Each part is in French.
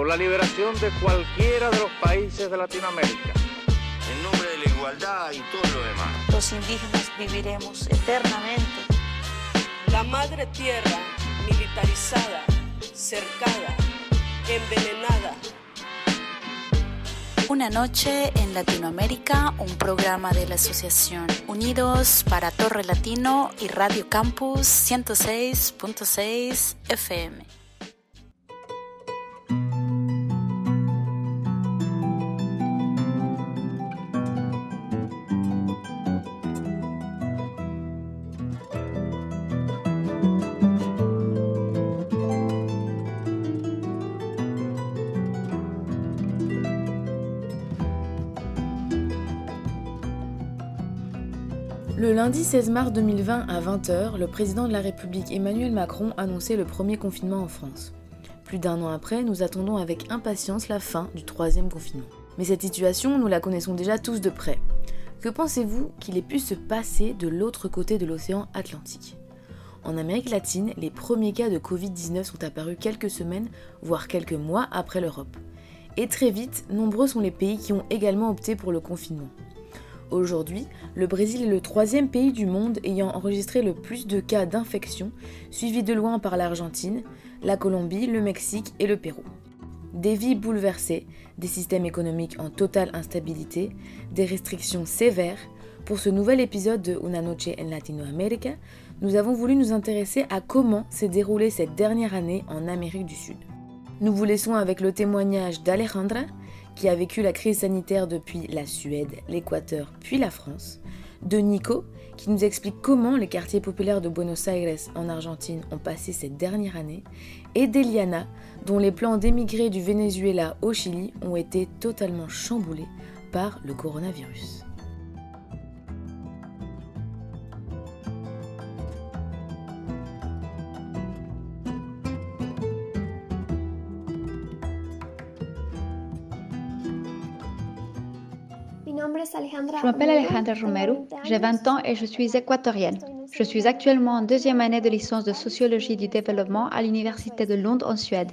por la liberación de cualquiera de los países de Latinoamérica. En nombre de la igualdad y todo lo demás. Los indígenas viviremos eternamente. La madre tierra militarizada, cercada, envenenada. Una noche en Latinoamérica, un programa de la Asociación Unidos para Torre Latino y Radio Campus 106.6 FM. Le lundi 16 mars 2020 à 20h, le président de la République Emmanuel Macron annonçait le premier confinement en France. Plus d'un an après, nous attendons avec impatience la fin du troisième confinement. Mais cette situation, nous la connaissons déjà tous de près. Que pensez-vous qu'il ait pu se passer de l'autre côté de l'océan Atlantique? En Amérique latine, les premiers cas de Covid-19 sont apparus quelques semaines, voire quelques mois après l'Europe. Et très vite, nombreux sont les pays qui ont également opté pour le confinement. Aujourd'hui, le Brésil est le troisième pays du monde ayant enregistré le plus de cas d'infection, suivi de loin par l'Argentine, la Colombie, le Mexique et le Pérou. Des vies bouleversées, des systèmes économiques en totale instabilité, des restrictions sévères. Pour ce nouvel épisode de Una Noche en Latinoamérica, nous avons voulu nous intéresser à comment s'est déroulée cette dernière année en Amérique du Sud. Nous vous laissons avec le témoignage d'Alejandra, qui a vécu la crise sanitaire depuis la Suède, l'Équateur, puis la France, de Nico, qui nous explique comment les quartiers populaires de Buenos Aires en Argentine ont passé cette dernière année, et d'Eliana, dont les plans d'émigrer du Venezuela au Chili ont été totalement chamboulés par le coronavirus. Je m'appelle Alejandra Romero, j'ai 20 ans et je suis équatorienne. Je suis actuellement en deuxième année de licence de sociologie du développement à l'Université de Londres en Suède.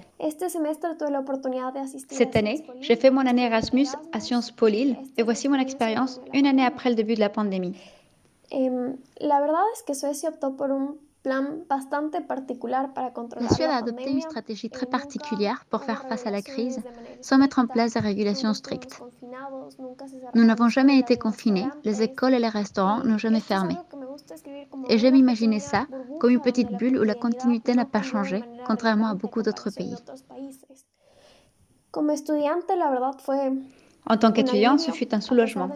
Cette année, j'ai fait mon année Erasmus à Sciences Po Lille et voici mon expérience une année après le début de la pandémie. La verdad es que Suecia optó por un la Suède a adopté une stratégie très particulière pour faire face à la crise sans mettre en place des régulations strictes. Nous n'avons jamais été confinés, les écoles et les restaurants n'ont jamais fermé. Et j'aime imaginer ça comme une petite bulle où la continuité n'a pas changé, contrairement à beaucoup d'autres pays. En tant qu'étudiant, ce fut un soulagement.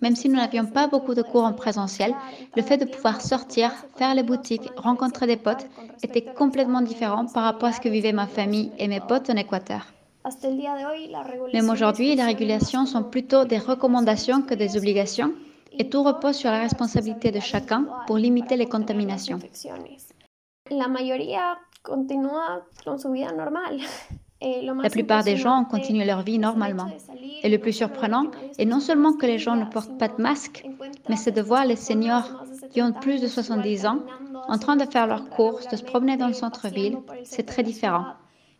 Même si nous n'avions pas beaucoup de cours en présentiel, le fait de pouvoir sortir, faire les boutiques, rencontrer des potes était complètement différent par rapport à ce que vivaient ma famille et mes potes en Équateur. Même aujourd'hui, les régulations sont plutôt des recommandations que des obligations et tout repose sur la responsabilité de chacun pour limiter les contaminations. La mayoría continúa con su vida normal. La plupart des gens continuent leur vie normalement. Et le plus surprenant est non seulement que les gens ne portent pas de masque, mais c'est de voir les seniors qui ont plus de 70 ans en train de faire leurs courses, de se promener dans le centre-ville. C'est très différent.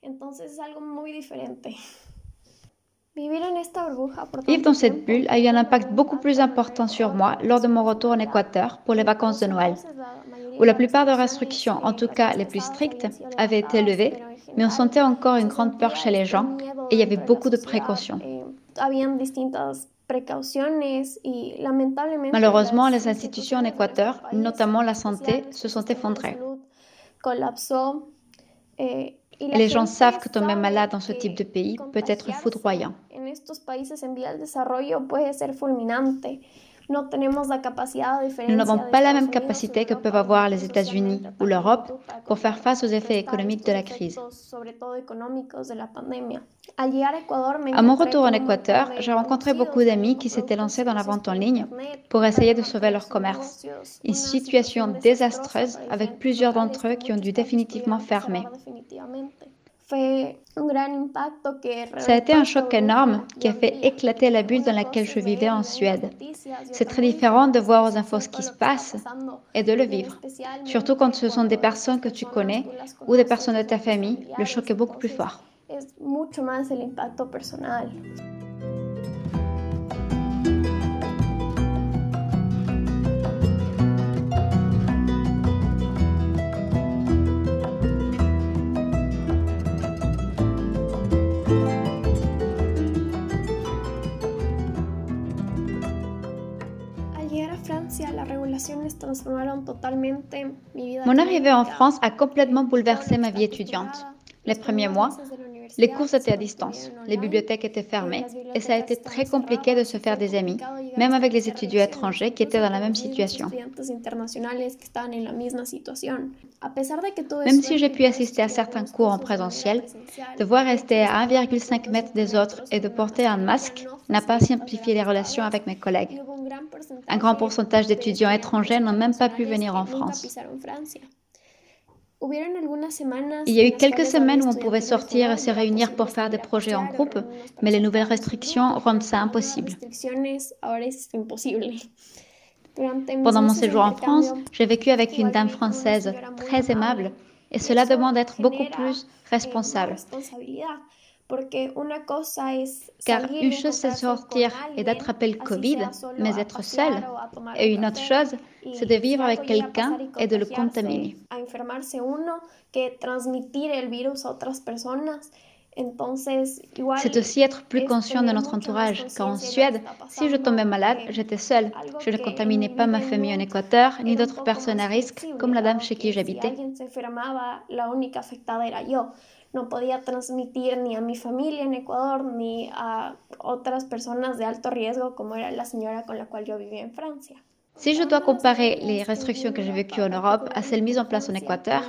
Vivre dans cette bulle a eu un impact beaucoup plus important sur moi lors de mon retour en Équateur pour les vacances de Noël, où la plupart des restrictions, en tout cas les plus strictes, avaient été levées, mais on sentait encore une grande peur chez les gens et il y avait beaucoup de précautions. Malheureusement, les institutions en Équateur, notamment la santé, se sont effondrées. Les gens savent que tomber malade dans ce type de pays peut être foudroyant. Nous n'avons pas la même capacité que peuvent avoir les États-Unis ou l'Europe pour faire face aux effets économiques de la crise. À mon retour en Équateur, j'ai rencontré beaucoup d'amis qui s'étaient lancés dans la vente en ligne pour essayer de sauver leur commerce. Une situation désastreuse avec plusieurs d'entre eux qui ont dû définitivement fermer. Ça a été un choc énorme qui a fait éclater la bulle dans laquelle je vivais en Suède. C'est très différent de voir aux infos ce qui se passe et de le vivre. Surtout quand ce sont des personnes que tu connais ou des personnes de ta famille, le choc est beaucoup plus fort. Mon arrivée en France a complètement bouleversé ma vie étudiante. Les premiers mois, les cours étaient à distance, les bibliothèques étaient fermées et ça a été très compliqué de se faire des amis, même avec les étudiants étrangers qui étaient dans la même situation. Même si j'ai pu assister à certains cours en présentiel, devoir rester à 1,5 mètre des autres et de porter un masque n'a pas simplifié les relations avec mes collègues. Un grand pourcentage d'étudiants étrangers n'ont même pas pu venir en France. Il y a eu quelques semaines où on pouvait sortir et se réunir pour faire des projets en groupe, mais les nouvelles restrictions rendent ça impossible. Pendant mon séjour en France, j'ai vécu avec une dame française très aimable et cela demande d'être beaucoup plus responsable. Car une chose c'est sortir et d'attraper le Covid, mais être seul. Et une autre chose, c'est de vivre avec quelqu'un et de le contaminer. C'est aussi être plus conscient de notre entourage, car en Suède, si je tombais malade, j'étais seule. Je ne contaminais pas ma famille en Équateur, ni d'autres personnes à risque, comme la dame chez qui j'habitais no podía transmitir ni a mi familia en Ecuador ni a otras personas de alto riesgo como era la señora con la cual yo vivía en Francia. Si je dois comparer les restrictions que j'ai vécues en Europe à celles mises en place en Équateur,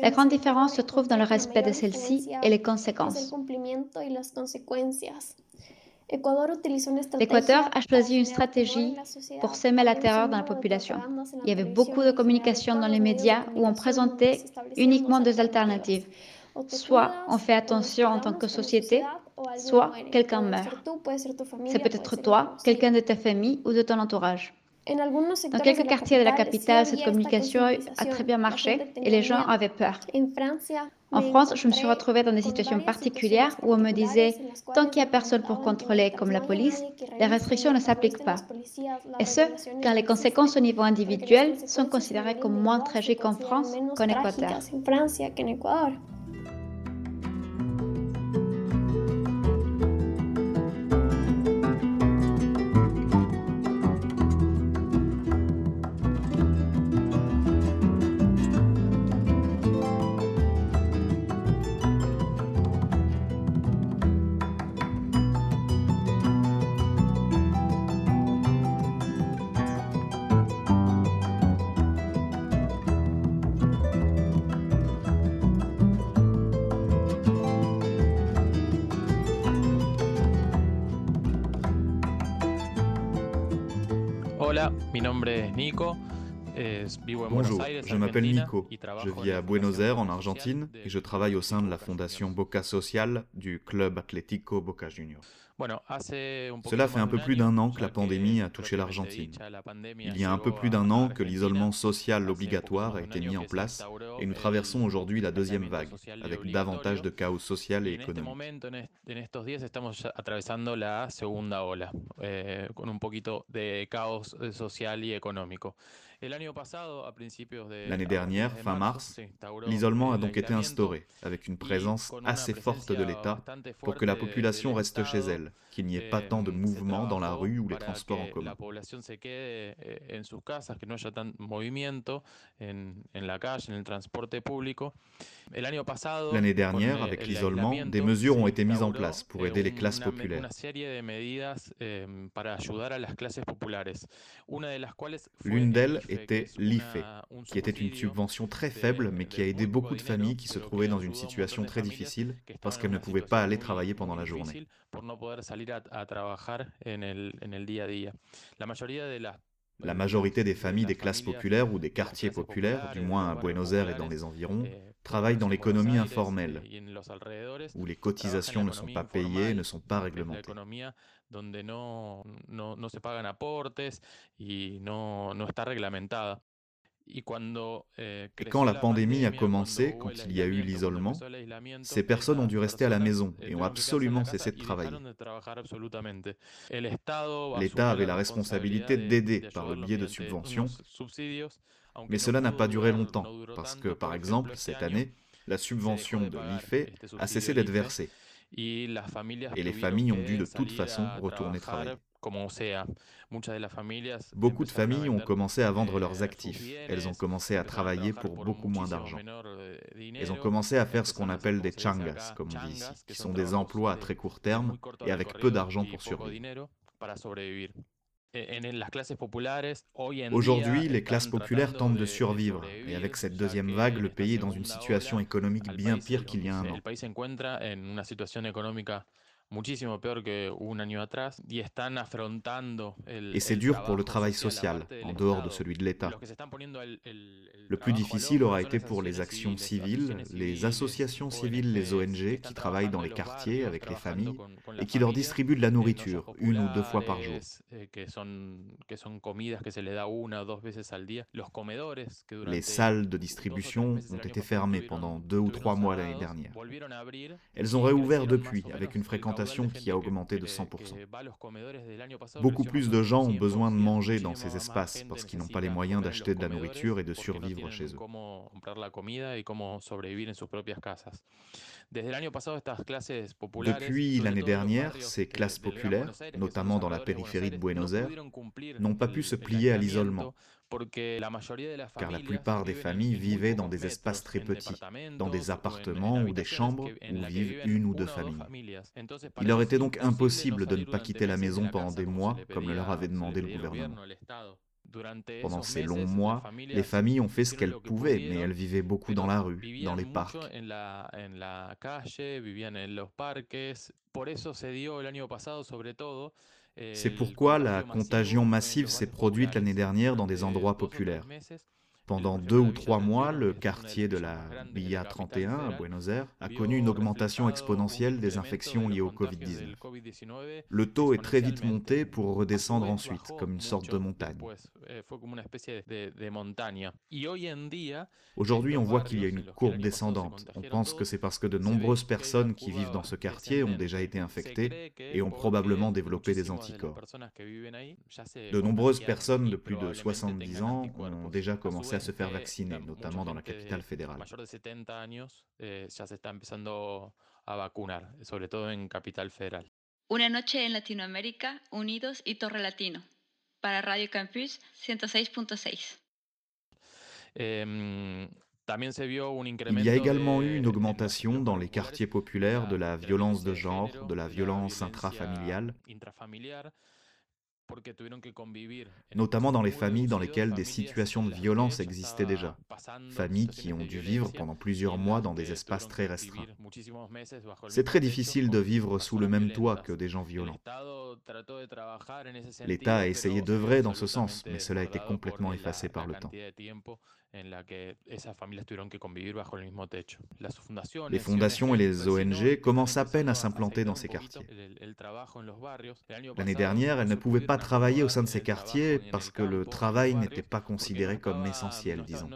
la grande différence se trouve dans le respect de celles-ci et les conséquences. L'Équateur a choisi une stratégie pour semer la terreur dans la population. Il y avait beaucoup de communication dans les médias où on présentait uniquement deux alternatives. Soit on fait attention en tant que société, soit quelqu'un meurt. C'est peut-être toi, quelqu'un de ta famille ou de ton entourage. Dans quelques quartiers de la capitale, cette communication a très bien marché et les gens avaient peur. En France, je me suis retrouvée dans des situations particulières où on me disait, tant qu'il n'y a personne pour contrôler comme la police, les restrictions ne s'appliquent pas. Et ce, car les conséquences au niveau individuel sont considérées comme moins tragiques en France qu'en Équateur. Bonjour, je m'appelle Nico. Je vis à Buenos Aires en Argentine et je travaille au sein de la fondation Boca Social du club Atlético Boca Juniors. Cela fait un peu plus d'un an que la pandémie a touché l'Argentine. Il y a un peu plus d'un an que l'isolement social obligatoire a été mis en place et nous traversons aujourd'hui la deuxième vague, avec davantage de chaos social et économique. L'année dernière, fin mars, l'isolement a donc été instauré, avec une présence assez forte de l'État pour que la population reste chez elle, qu'il n'y ait pas tant de mouvements dans la rue ou les transports en commun. L'année dernière, avec l'isolement, des mesures ont été mises en place pour aider les classes populaires. L'une d'elles était l'IFE, qui était une subvention très faible mais qui a aidé beaucoup de familles qui se trouvaient dans une situation très difficile parce qu'elles ne pouvaient pas aller travailler pendant la journée. La majorité des familles des classes populaires ou des quartiers populaires, du moins à Buenos Aires et dans les environs, travaillent dans l'économie informelle, où les cotisations ne sont pas payées, ne sont pas réglementées. Et quand la pandémie a commencé, quand il y a eu l'isolement, ces personnes ont dû rester à la maison et ont absolument cessé de travailler. L'État avait la responsabilité d'aider par le biais de subventions, mais cela n'a pas duré longtemps, parce que, par exemple, cette année, la subvention de l'IFE a cessé d'être versée. Et les familles ont dû de toute façon retourner travailler. Beaucoup de familles ont commencé à vendre leurs actifs. Elles ont commencé à travailler pour beaucoup moins d'argent. Elles ont commencé à faire ce qu'on appelle des changas, comme on dit ici, qui sont des emplois à très court terme et avec peu d'argent pour survivre. Aujourd'hui, les classes populaires tentent de survivre, et avec cette deuxième vague, le pays est dans une situation économique bien pire qu'il y a un an. Et c'est dur pour le travail social, en dehors de celui de l'État. Le plus difficile aura été pour les actions civiles, les associations civiles, les ONG qui travaillent dans les quartiers avec les familles et qui leur distribuent de la nourriture une ou deux fois par jour. Les salles de distribution ont été fermées pendant deux ou trois mois l'année dernière. Elles ont réouvert depuis avec une qui a augmenté de 100%. Beaucoup plus de gens ont besoin de manger dans ces espaces parce qu'ils n'ont pas les moyens d'acheter de la nourriture et de survivre chez eux. Depuis l'année dernière, ces classes populaires, notamment dans la périphérie de Buenos Aires, n'ont pas pu se plier à l'isolement car la plupart des familles vivaient dans des espaces très petits, dans des appartements ou des chambres où vivent une ou deux familles. Il leur était donc impossible de ne pas quitter la maison pendant des mois, comme le leur avait demandé le gouvernement. Pendant ces longs mois, les familles ont fait ce qu'elles pouvaient, mais elles vivaient beaucoup dans la rue, dans les parcs. C'est pourquoi la contagion massive s'est produite l'année dernière dans des endroits populaires. Pendant deux ou trois mois, le quartier de la Villa 31 à Buenos Aires a connu une augmentation exponentielle des infections liées au Covid-19. Le taux est très vite monté pour redescendre ensuite, comme une sorte de montagne. Aujourd'hui, on voit qu'il y a une courbe descendante. On pense que c'est parce que de nombreuses personnes qui vivent dans ce quartier ont déjà été infectées et ont probablement développé des anticorps. De nombreuses personnes de plus de 70 ans ont déjà commencé à se faire vacciner, notamment dans la capitale fédérale. Una noche en Latinoamérica, unidos y Torre Latino. Para Radio Campus 106.6. Il y a également eu une augmentation dans les quartiers populaires de la violence de genre, de la violence intrafamiliale, notamment dans les familles dans lesquelles des situations de violence existaient déjà, familles qui ont dû vivre pendant plusieurs mois dans des espaces très restreints. C'est très difficile de vivre sous le même toit que des gens violents. L'État a essayé d'œuvrer dans ce sens, mais cela a été complètement effacé par le temps. Les fondations et les ONG commencent à peine à s'implanter dans ces quartiers. L'année dernière, elles ne pouvaient pas travailler au sein de ces quartiers parce que le travail n'était pas considéré comme essentiel, disons.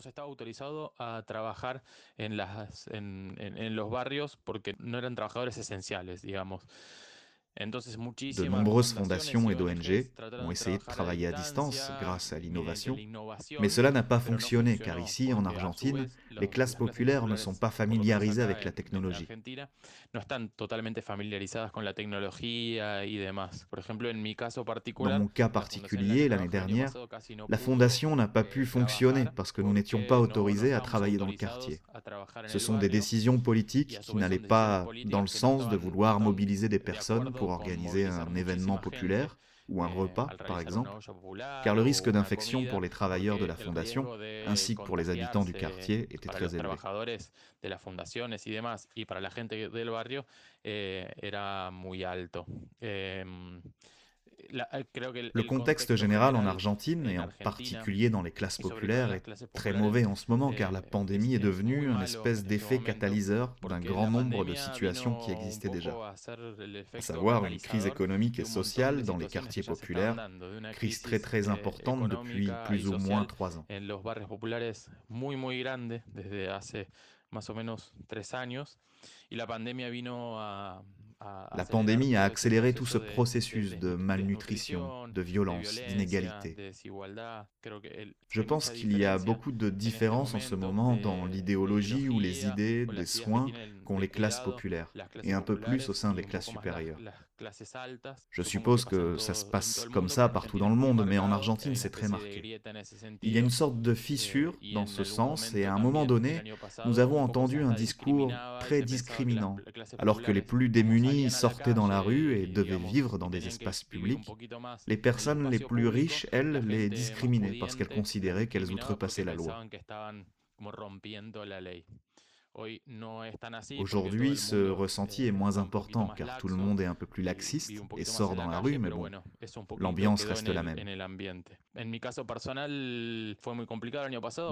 De nombreuses fondations et d'ONG ont essayé de travailler à distance grâce à l'innovation, mais cela n'a pas fonctionné car ici, en Argentine, les classes populaires ne sont pas familiarisées avec la technologie. Dans mon cas particulier, l'année dernière, la fondation n'a pas pu fonctionner parce que nous n'étions pas autorisés à travailler dans le quartier. Ce sont des décisions politiques qui n'allaient pas dans le sens de vouloir mobiliser des personnes pour organiser un événement populaire ou un repas, par exemple, car le risque d'infection pour les travailleurs de la fondation, ainsi que pour les habitants du quartier, était très élevé. Le contexte général en Argentine, et en particulier dans les classes populaires, est très mauvais en ce moment car la pandémie est devenue un espèce d'effet catalyseur d'un grand nombre de situations qui existaient déjà. À savoir une crise économique et sociale dans les quartiers populaires, crise très très importante depuis plus ou moins trois ans. La pandémie a accéléré tout ce processus de malnutrition, de violence, d'inégalité. Je pense qu'il y a beaucoup de différences en ce moment dans l'idéologie ou les idées des soins qu'ont les classes populaires, et un peu plus au sein des classes supérieures. Je suppose que ça se passe comme ça partout dans le monde, mais en Argentine, c'est très marqué. Il y a une sorte de fissure dans ce sens, et à un moment donné, nous avons entendu un discours très discriminant, alors que les plus démunis sortaient dans la rue et devaient vivre dans des espaces publics. Les personnes les plus riches, elles, les discriminaient parce qu'elles considéraient qu'elles outrepassaient la loi. Aujourd'hui, ce ressenti est moins important car tout le monde est un peu plus laxiste et sort dans la rue, mais bon, l'ambiance reste la même.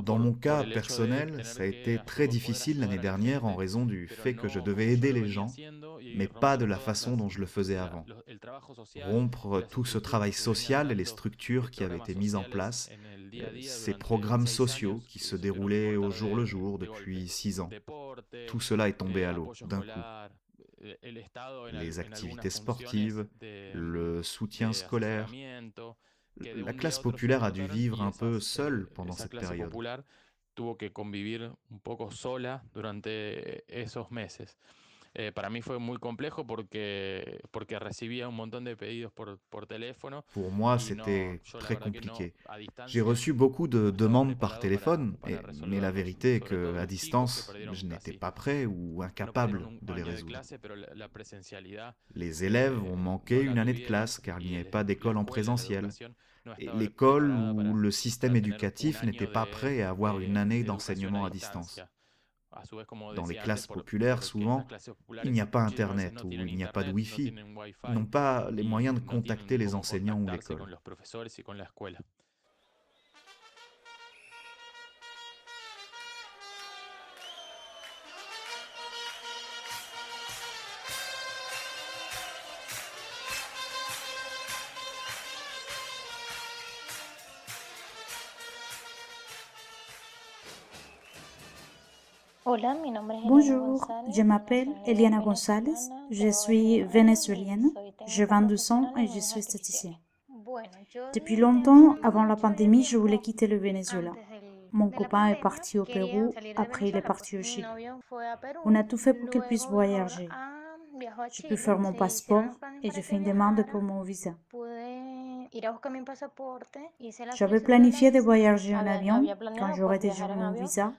Dans mon cas personnel, ça a été très difficile l'année dernière en raison du fait que je devais aider les gens, mais pas de la façon dont je le faisais avant. Rompre tout ce travail social et les structures qui avaient été mises en place, ces programmes sociaux qui se déroulaient au jour le jour depuis six ans. Tout cela est tombé à l'eau d'un coup. Les activités sportives, le soutien scolaire. La classe populaire a dû vivre un peu seule pendant cette période. Eh, para mí fue muy complejo porque, porque recibía un montón de pedidos por, por teléfono. Pour moi, c'était très compliqué. J'ai reçu beaucoup de demandes par téléphone, mais la vérité est que à distance, je n'étais pas prêt ou incapable de les résoudre. Les élèves ont manqué une année de classe car il n'y avait pas d'école en présentiel. L'école ou le système éducatif n'était pas prêt à avoir une année d'enseignement à distance. Dans les classes populaires, souvent, il n'y a pas Internet ou il n'y a pas de Wi-Fi. Ils n'ont pas les moyens de contacter les enseignants ou l'école. Bonjour, je m'appelle Eliana González, je suis vénézuélienne, j'ai 22 ans et je suis statisticienne. Depuis longtemps, avant la pandémie, je voulais quitter le Venezuela. Mon copain est parti au Pérou, après il est parti au Chili. On a tout fait pour qu'il puisse voyager. J'ai pu faire mon passeport et j'ai fait une demande pour mon visa. J'avais planifié de voyager en avion quand j'aurais déjà mon visa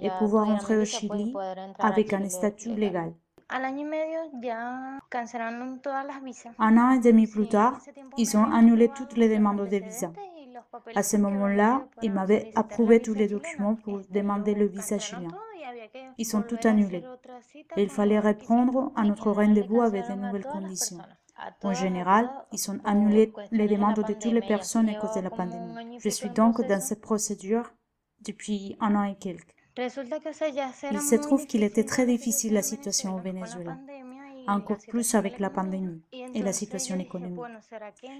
et pouvoir entrer au Chili avec un statut légal. Un an et demi plus tard, ils ont annulé toutes les demandes de visa. À ce moment-là, ils m'avaient approuvé tous les documents pour demander le visa chilien. Ils sont tout annulés. Et il fallait répondre à notre rendez-vous avec de nouvelles conditions. En général, ils ont annulé les demandes de toutes les personnes à cause de la pandémie. Je suis donc dans cette procédure depuis un an et quelques. Il se trouve qu'il était très difficile la situation au Venezuela, encore plus avec la pandémie et la situation économique.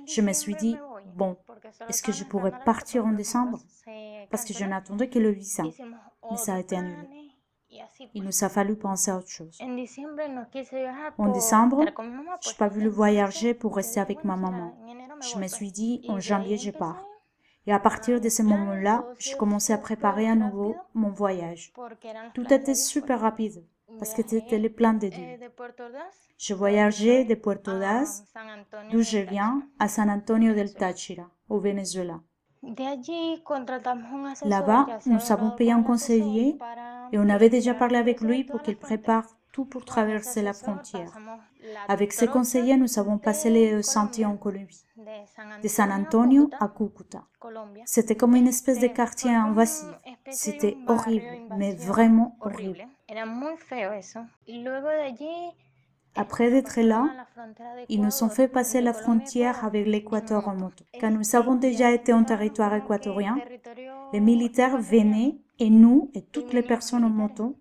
Je me suis dit, bon, est-ce que je pourrais partir en décembre? Parce que je n'attendais que le visa, mais ça a été annulé. Il nous a fallu penser à autre chose. En décembre, je n'ai pas voulu voyager pour rester avec ma maman. Je me suis dit, en janvier, je pars. Et à partir de ce moment-là, j'ai commencé à préparer à nouveau mon voyage. Tout était super rapide parce que c'était le plan de Dieu. Je voyageais de Puerto Das, d'où je viens, à San Antonio del Táchira, au Venezuela. Là-bas, nous avons payé un conseiller et on avait déjà parlé avec lui pour qu'il prépare tout pour traverser la frontière. Avec ces conseillers, nous avons passé les sentiers en Colombie, de San Antonio à Cúcuta. C'était comme une espèce de quartier invasif. C'était horrible, mais vraiment horrible. Après d'être là, ils nous ont fait passer la frontière avec l'Équateur en moto. Quand nous avons déjà été en territoire équatorien, les militaires venaient et nous et toutes les personnes en moto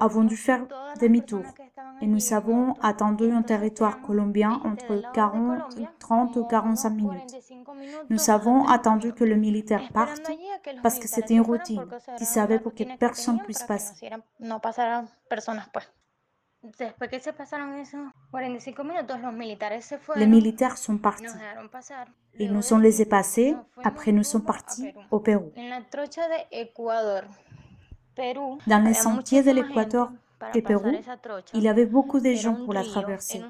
avons dû faire demi-tour. Et nous avons attendu un territoire colombien entre 40, 30 ou 45 minutes. Nous avons attendu que le militaire parte parce que c'était une routine. Ils savaient pour que personne puisse passer. Les militaires sont partis. Ils nous ont laissés passer, après nous sommes partis au Pérou. Dans les sentiers de l'Équateur et Pérou, il y avait beaucoup de gens pour la traverser.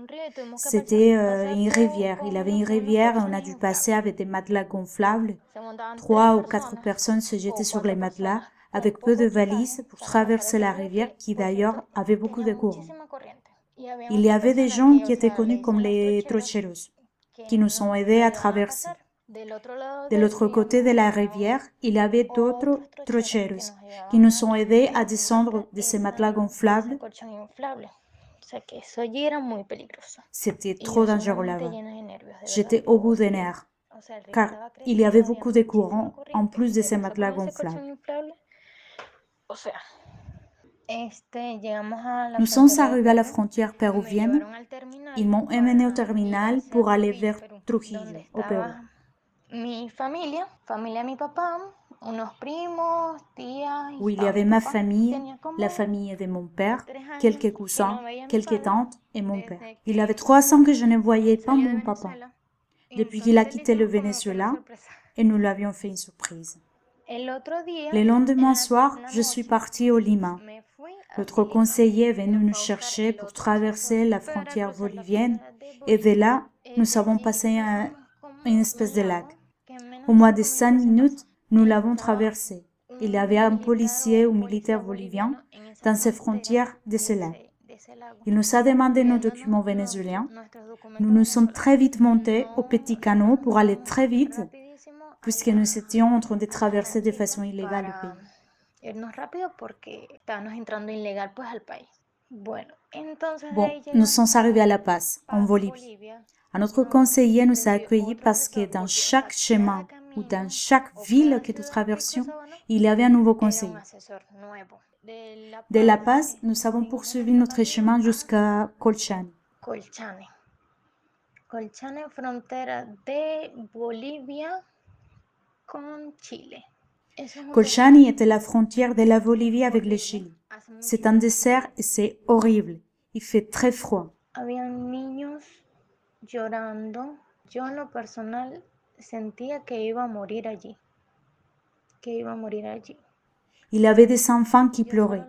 C'était euh, une rivière. Il y avait une rivière et on a dû passer avec des matelas gonflables. Trois ou quatre personnes se jetaient sur les matelas avec peu de valises pour traverser la rivière qui d'ailleurs avait beaucoup de courants. Il y avait des gens qui étaient connus comme les trocheros, qui nous ont aidés à traverser. De l'autre côté de la rivière, il y avait d'autres trocheros qui nous ont aidés à descendre de ces matelas gonflables. C'était trop dangereux là-bas. J'étais au bout des nerfs, car il y avait beaucoup de courants en plus de ces matelas gonflables. Nous sommes arrivés à la frontière péruvienne. Ils m'ont emmené au terminal pour aller vers Trujillo, au Pérou. Où il y avait ma famille, la famille de mon père, quelques cousins, quelques tantes et mon père. Il y avait trois ans que je ne voyais pas mon papa, depuis qu'il a quitté le Venezuela, et nous l'avions fait une surprise. Le lendemain soir, je suis partie au Lima. Notre conseiller est venu nous chercher pour traverser la frontière bolivienne et de là, nous avons passé un, une espèce de lac. Au moins de cinq minutes, nous l'avons traversé. Il y avait un policier ou militaire bolivien dans ces frontières de ce lac. Il nous a demandé nos documents vénézuéliens. Nous nous sommes très vite montés au petit canot pour aller très vite puisque nous étions en train de traverser de façon illégale le pays. Bon, nous sommes arrivés à La Paz, en Bolivie. Un autre conseiller nous a accueillis parce que dans chaque chemin ou dans chaque ville que nous traversions, il y avait un nouveau conseiller. De La Paz, nous avons poursuivi notre chemin jusqu'à Colchane. Colchane. Colchane, frontera Colchani était la frontière de la Bolivie avec le Chili. C'est un désert et c'est horrible. Il fait très froid. Il y avait des enfants qui pleuraient.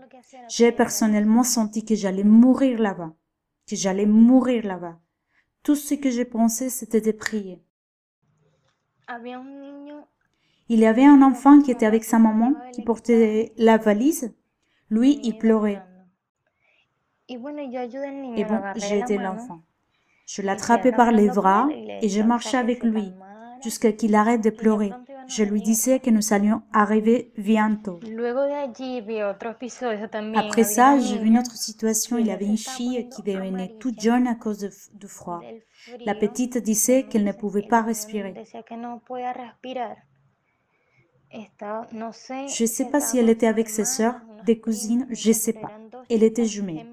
J'ai personnellement senti que j'allais mourir là-bas, que j'allais mourir là-bas. Tout ce que j'ai pensé, c'était de prier. Il y avait un enfant qui était avec sa maman, qui portait la valise. Lui, il pleurait. Et bon, j'étais l'enfant. Je l'attrapais par les bras et je marchais avec lui jusqu'à qu'il arrête de pleurer. Je lui disais que nous allions arriver bientôt. Après ça, j'ai vu une autre situation. Il y avait une fille qui devenait toute jeune à cause du froid. La petite disait qu'elle ne pouvait pas respirer. Je ne sais pas si elle était avec ses sœurs, des cousines, je ne sais pas. Elle était jumelle.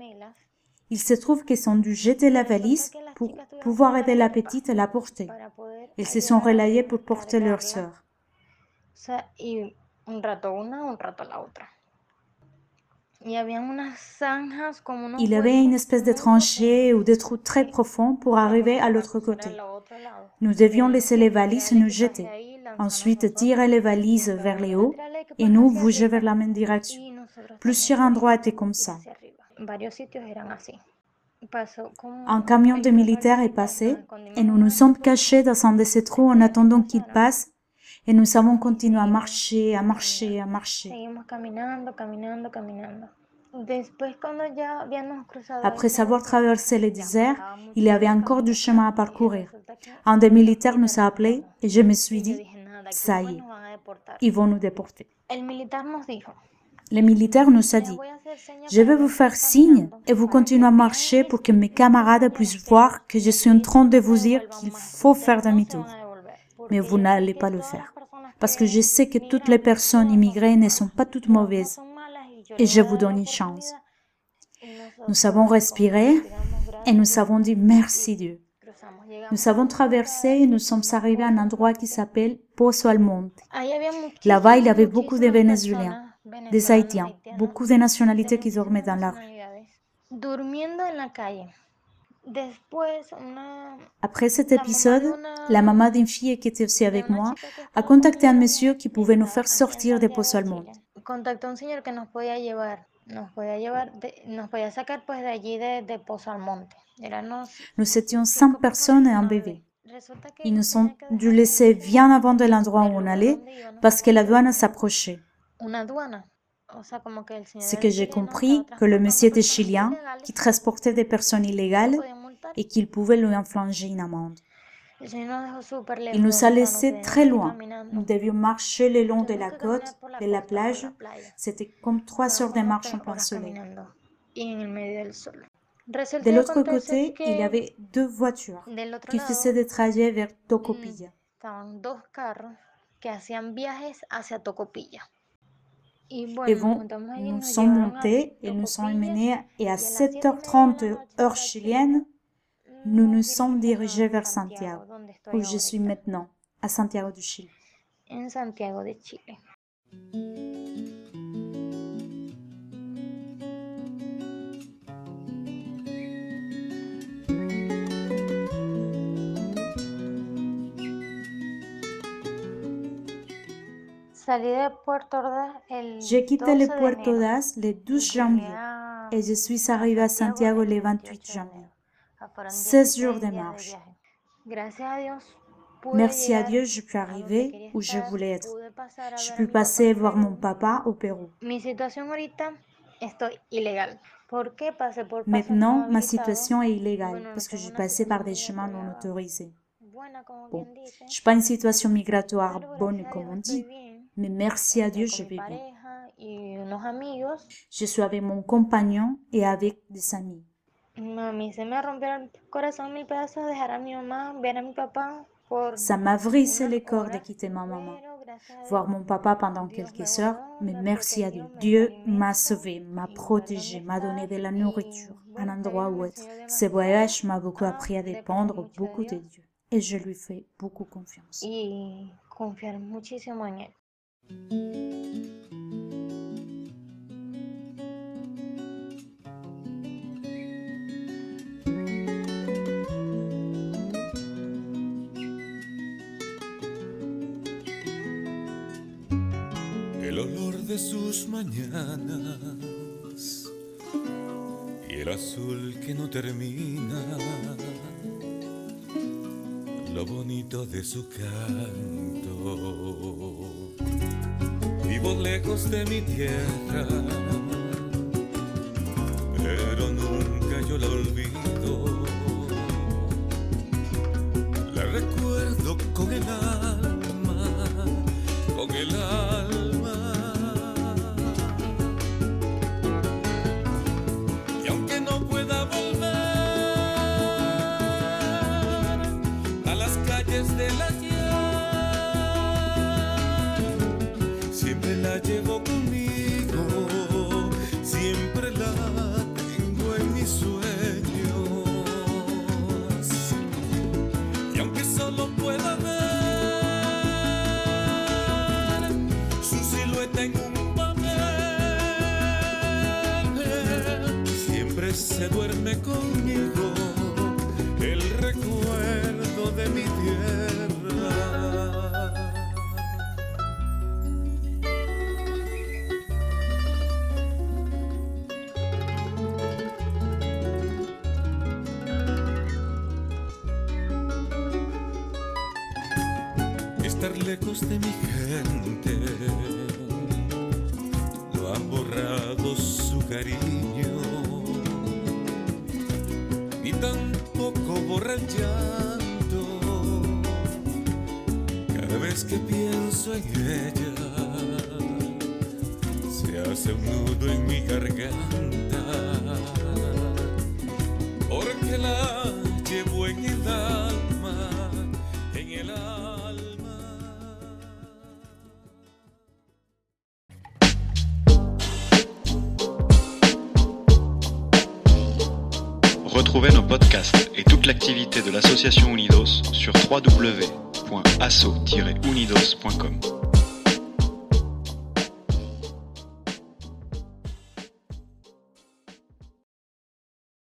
Il se trouve qu'elles ont dû jeter la valise pour pouvoir aider la petite à la porter. Elles se sont relayées pour porter leur sœur. Il y avait une espèce de tranchée ou de trou très profond pour arriver à l'autre côté. Nous devions laisser les valises nous jeter. Ensuite, tirer les valises vers les hauts et nous bouger vers la même direction. Plusieurs endroits étaient comme ça. Un camion de militaires est passé et nous nous sommes cachés dans un de ces trous en attendant qu'il passe et nous avons continué à marcher, à marcher, à marcher. Après avoir traversé le désert, il y avait encore du chemin à parcourir. Un des militaires nous a appelés et je me suis dit, ça y est, ils vont nous déporter. le militaire nous a dit, je vais vous faire signe et vous continuez à marcher pour que mes camarades puissent voir que je suis en train de vous dire qu'il faut faire demi-tour. Mais vous n'allez pas le faire. Parce que je sais que toutes les personnes immigrées ne sont pas toutes mauvaises. Et je vous donne une chance. Nous avons respiré et nous avons dit merci Dieu. Nous avons traversé et nous sommes arrivés à un endroit qui s'appelle Pozo Almonte. Là-bas, il y avait beaucoup de Vénézuéliens, des Haïtiens, beaucoup de nationalités qui dormaient dans la rue. Après cet épisode, la maman d'une fille qui était aussi avec moi a contacté un monsieur qui pouvait nous faire sortir de Pozo Almonte. Nous étions cinq personnes et un bébé. Ils nous ont dû laisser bien avant de l'endroit où on allait parce que la douane s'approchait. C'est que j'ai compris que le monsieur était chilien, qui transportait des personnes illégales et qu'il pouvait lui infliger une amende. Il nous a laissés très loin. Nous devions marcher le long de la côte, de la plage. C'était comme trois heures de marche en plein soleil. De l'autre côté, il y avait deux voitures qui faisaient des trajets vers Tocopilla. Et bon, nous sommes montés et nous sommes emmenés et à 7h30 heure chilienne, nous nous sommes dirigés vers Santiago, où je suis maintenant, à Santiago du Chili. J'ai quitté le Puerto Das le 12 janvier. Et je suis arrivé à Santiago le 28 janvier. 16 jours de marche. Merci à Dieu, je peux arriver où je voulais être. Je peux passer voir mon papa au Pérou. Maintenant, ma situation est illégale parce que je passais par des chemins non autorisés. Bon, je suis pas une situation migratoire bonne comme on dit, mais merci à Dieu, je vais bien. Je suis avec mon compagnon et avec des amis. Ça m'a brisé le corps de quitter ma maman, voir mon papa pendant quelques heures, mais merci à Dieu. Dieu m'a sauvé, m'a protégé, m'a donné de la nourriture, un endroit où être. Ce voyage m'a beaucoup appris à dépendre beaucoup de Dieu et je lui fais beaucoup confiance. El olor de sus mañanas y el azul que no termina, lo bonito de su canto Vivo lejos de mi tierra, pero nunca yo la olvido. La recuerdo con el alma, lejos de mi gente lo han borrado su cariño, ni tampoco borra el llanto. Cada vez que pienso en ella, se hace un nudo en mi garganta, porque la Podcasts et toute l'activité de l'association Unidos sur www.asso-unidos.com.